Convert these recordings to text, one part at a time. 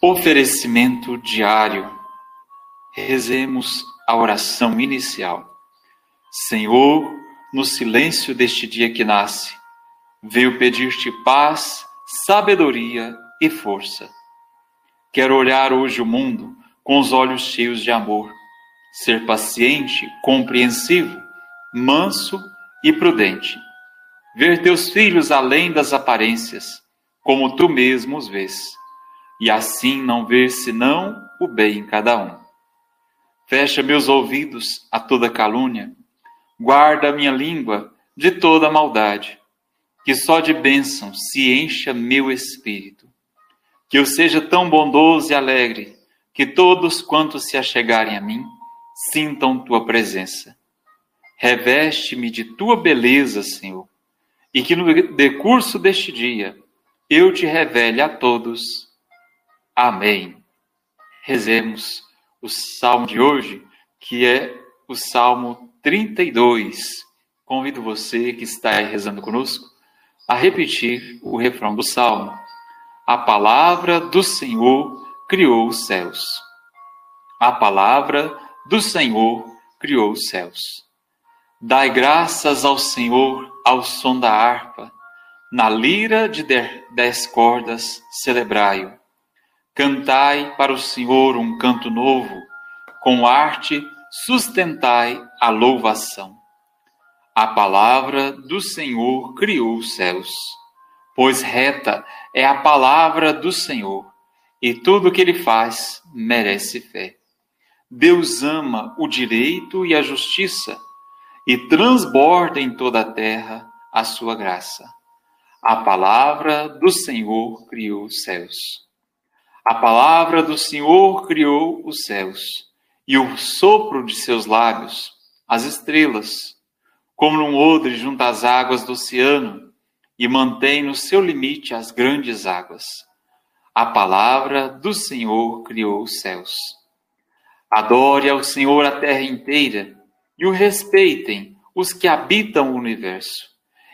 Oferecimento diário. Rezemos a oração inicial. Senhor, no silêncio deste dia que nasce, veio pedir-te paz, sabedoria e força. Quero olhar hoje o mundo com os olhos cheios de amor, ser paciente, compreensivo, manso e prudente. Ver teus filhos além das aparências, como tu mesmo os vês e assim não ver senão o bem em cada um. Fecha meus ouvidos a toda calúnia, guarda minha língua de toda maldade, que só de bênção se encha meu espírito. Que eu seja tão bondoso e alegre, que todos quantos se achegarem a mim sintam tua presença. Reveste-me de tua beleza, Senhor, e que no decurso deste dia eu te revele a todos Amém. Rezemos o salmo de hoje, que é o Salmo 32. Convido você que está aí rezando conosco a repetir o refrão do salmo. A palavra do Senhor criou os céus. A palavra do Senhor criou os céus. Dai graças ao Senhor ao som da harpa, na lira de dez cordas celebrai-o Cantai para o Senhor um canto novo, com arte sustentai a louvação. A palavra do Senhor criou os céus, pois reta é a palavra do Senhor, e tudo o que ele faz merece fé. Deus ama o direito e a justiça, e transborda em toda a terra a sua graça. A palavra do Senhor criou os céus. A palavra do Senhor criou os céus, e o sopro de seus lábios, as estrelas, como num odre junto às águas do oceano, e mantém no seu limite as grandes águas. A palavra do Senhor criou os céus. Adore ao Senhor a terra inteira, e o respeitem os que habitam o universo.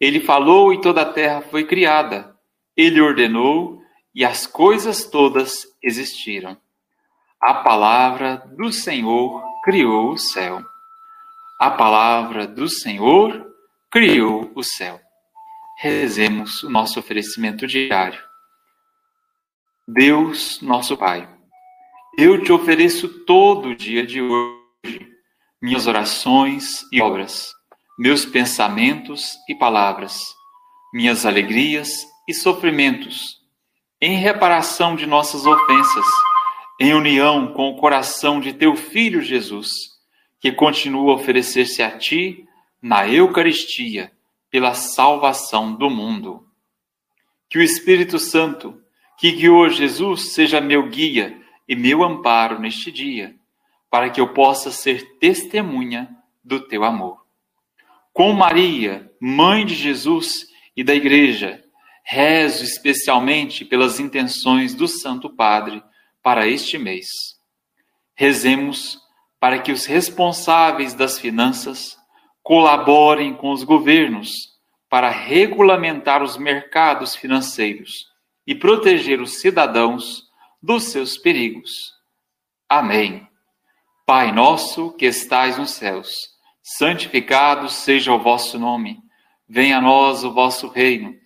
Ele falou e toda a terra foi criada. Ele ordenou e as coisas todas existiram. A palavra do Senhor criou o céu. A palavra do Senhor criou o céu. Rezemos o nosso oferecimento diário. Deus, nosso Pai, eu te ofereço todo o dia de hoje minhas orações e obras, meus pensamentos e palavras, minhas alegrias e sofrimentos em reparação de nossas ofensas, em união com o coração de teu Filho Jesus, que continua a oferecer-se a ti na Eucaristia pela salvação do mundo. Que o Espírito Santo, que guiou Jesus, seja meu guia e meu amparo neste dia, para que eu possa ser testemunha do teu amor. Com Maria, mãe de Jesus e da Igreja, Rezo especialmente pelas intenções do Santo Padre para este mês. Rezemos para que os responsáveis das finanças colaborem com os governos para regulamentar os mercados financeiros e proteger os cidadãos dos seus perigos. Amém. Pai nosso que estais nos céus, santificado seja o vosso nome. Venha a nós o vosso reino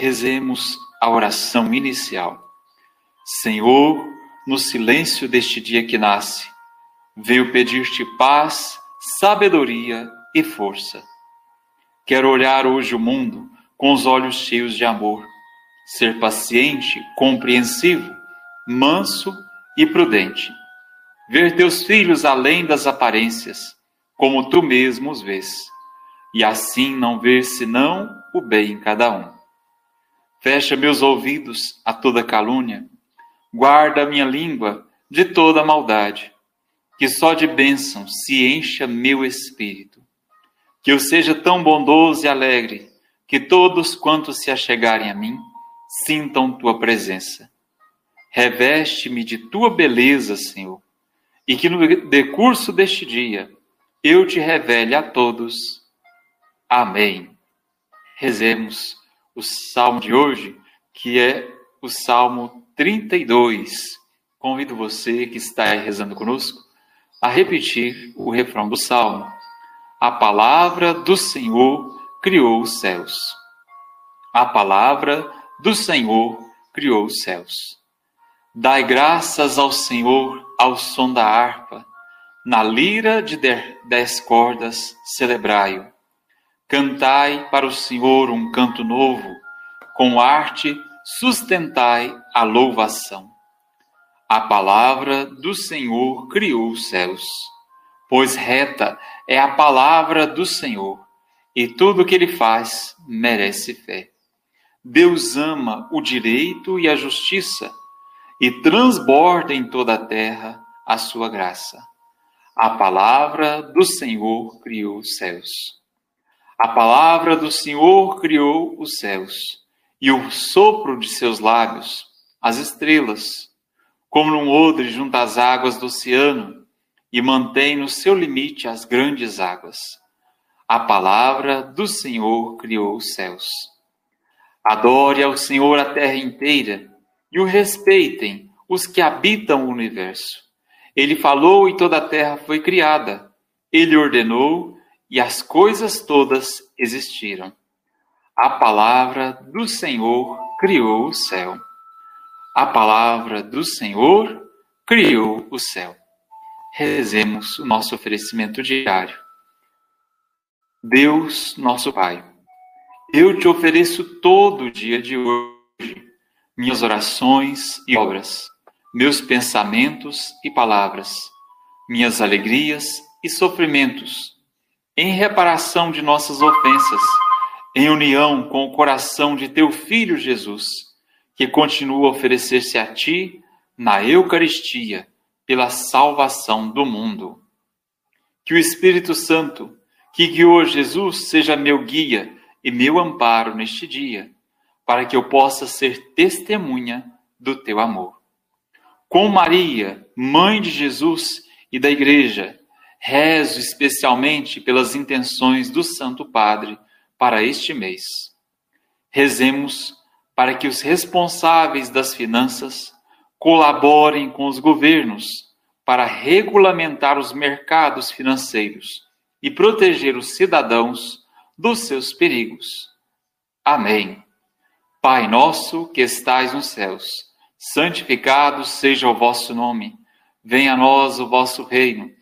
Rezemos a oração inicial. Senhor, no silêncio deste dia que nasce, veio pedir-te paz, sabedoria e força. Quero olhar hoje o mundo com os olhos cheios de amor, ser paciente, compreensivo, manso e prudente. Ver teus filhos além das aparências, como tu mesmo os vês, e assim não ver senão o bem em cada um. Fecha meus ouvidos a toda calúnia, guarda minha língua de toda maldade, que só de bênção se encha meu espírito. Que eu seja tão bondoso e alegre, que todos quantos se achegarem a mim sintam tua presença. Reveste-me de tua beleza, Senhor, e que no decurso deste dia eu te revele a todos. Amém. Rezemos o salmo de hoje, que é o Salmo 32. Convido você que está rezando conosco a repetir o refrão do salmo. A palavra do Senhor criou os céus. A palavra do Senhor criou os céus. Dai graças ao Senhor ao som da harpa, na lira de dez cordas celebrai-o. Cantai para o Senhor um canto novo, com arte sustentai a louvação. A palavra do Senhor criou os céus, pois reta é a palavra do Senhor, e tudo o que ele faz merece fé. Deus ama o direito e a justiça, e transborda em toda a terra a sua graça. A palavra do Senhor criou os céus. A palavra do Senhor criou os céus, e o sopro de seus lábios, as estrelas como num odre junto às águas do oceano, e mantém no seu limite as grandes águas. A palavra do Senhor criou os céus. Adore ao Senhor a terra inteira, e o respeitem os que habitam o universo. Ele falou e toda a terra foi criada. Ele ordenou e as coisas todas existiram. A palavra do Senhor criou o céu. A palavra do Senhor criou o céu. Rezemos o nosso oferecimento diário. Deus, nosso Pai, eu te ofereço todo o dia de hoje minhas orações e obras, meus pensamentos e palavras, minhas alegrias e sofrimentos, em reparação de nossas ofensas, em união com o coração de teu Filho Jesus que continua a oferecer-se a ti na Eucaristia pela salvação do mundo. Que o Espírito Santo, que guiou Jesus, seja meu guia e meu amparo neste dia, para que eu possa ser testemunha do teu amor. Com Maria, mãe de Jesus e da Igreja, rezo especialmente pelas intenções do Santo Padre para este mês. Rezemos para que os responsáveis das finanças colaborem com os governos para regulamentar os mercados financeiros e proteger os cidadãos dos seus perigos. Amém. Pai nosso que estais nos céus, santificado seja o vosso nome. Venha a nós o vosso reino.